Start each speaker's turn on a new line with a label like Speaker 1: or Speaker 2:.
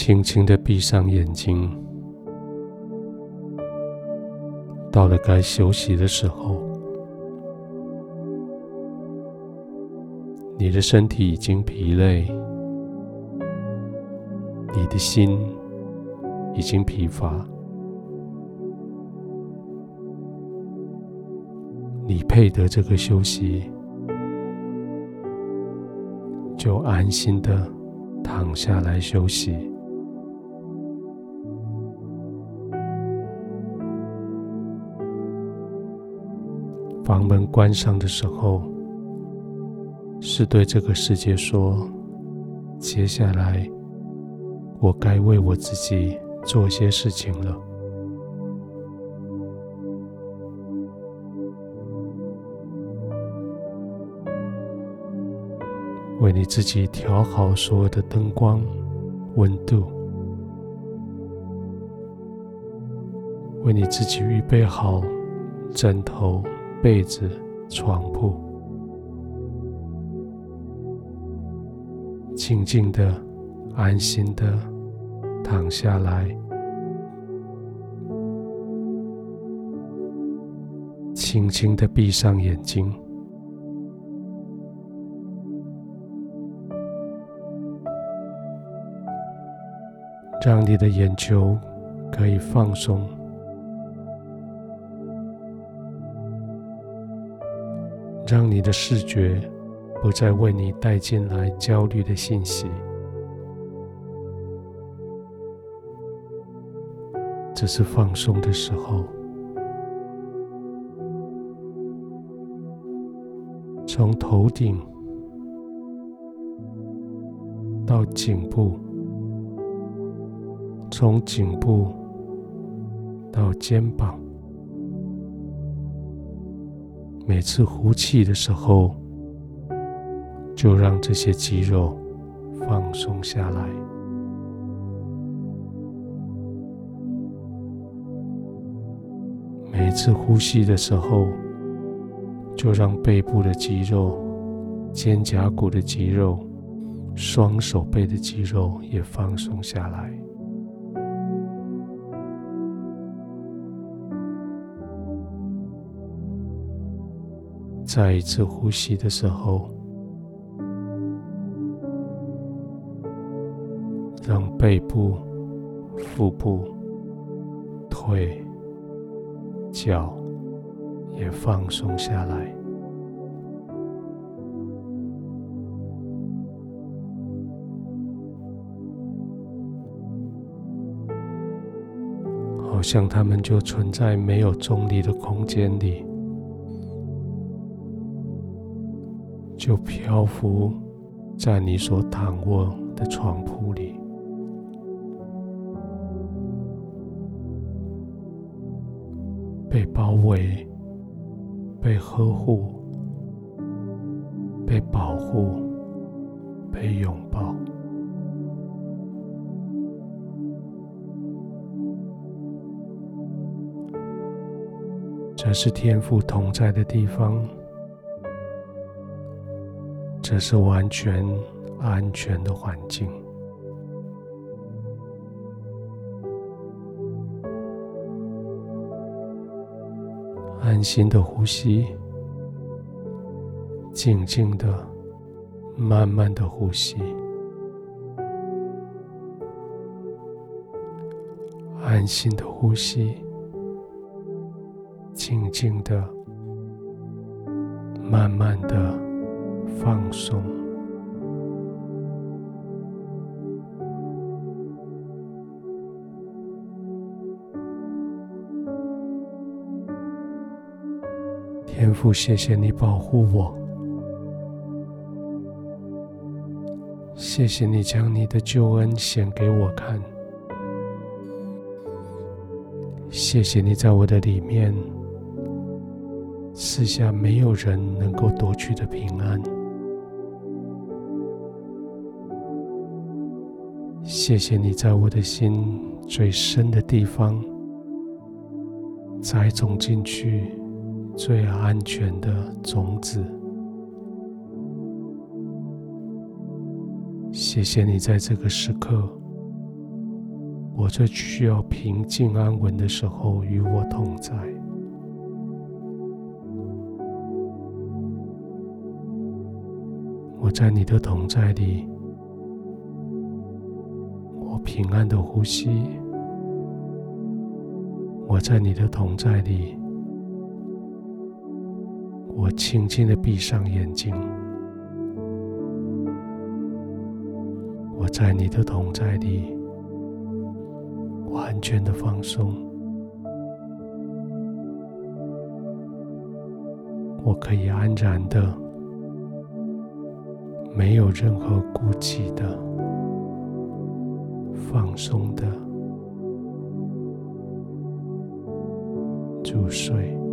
Speaker 1: 轻轻的闭上眼睛。到了该休息的时候，你的身体已经疲累，你的心已经疲乏，你配得这个休息，就安心的躺下来休息。房门关上的时候，是对这个世界说：“接下来，我该为我自己做些事情了。为你自己调好所有的灯光、温度，为你自己预备好枕头。”被子、床铺，静静的、安心的躺下来，轻轻的闭上眼睛，让你的眼球可以放松。让你的视觉不再为你带进来焦虑的信息。这是放松的时候，从头顶到颈部，从颈部到肩膀。每次呼气的时候，就让这些肌肉放松下来。每次呼吸的时候，就让背部的肌肉、肩胛骨的肌肉、双手背的肌肉也放松下来。再一次呼吸的时候，让背部、腹部、腿、脚也放松下来，好像它们就存在没有重力的空间里。就漂浮在你所躺卧的床铺里，被包围、被呵护、被保护、被拥抱。这是天赋同在的地方。这是完全安全的环境，安心的呼吸，静静的、慢慢的呼吸，安心的呼吸，静静的、慢慢的。放松。天父，谢谢你保护我，谢谢你将你的救恩显给我看，谢谢你在我的里面赐下没有人能够夺去的平安。谢谢你在我的心最深的地方栽种进去最安全的种子。谢谢你在这个时刻我最需要平静安稳的时候与我同在。我在你的同在里，平安的呼吸；我在你的同在里，我轻轻的闭上眼睛；我在你的同在里，完全的放松。我可以安然的。没有任何顾忌的、放松的入睡。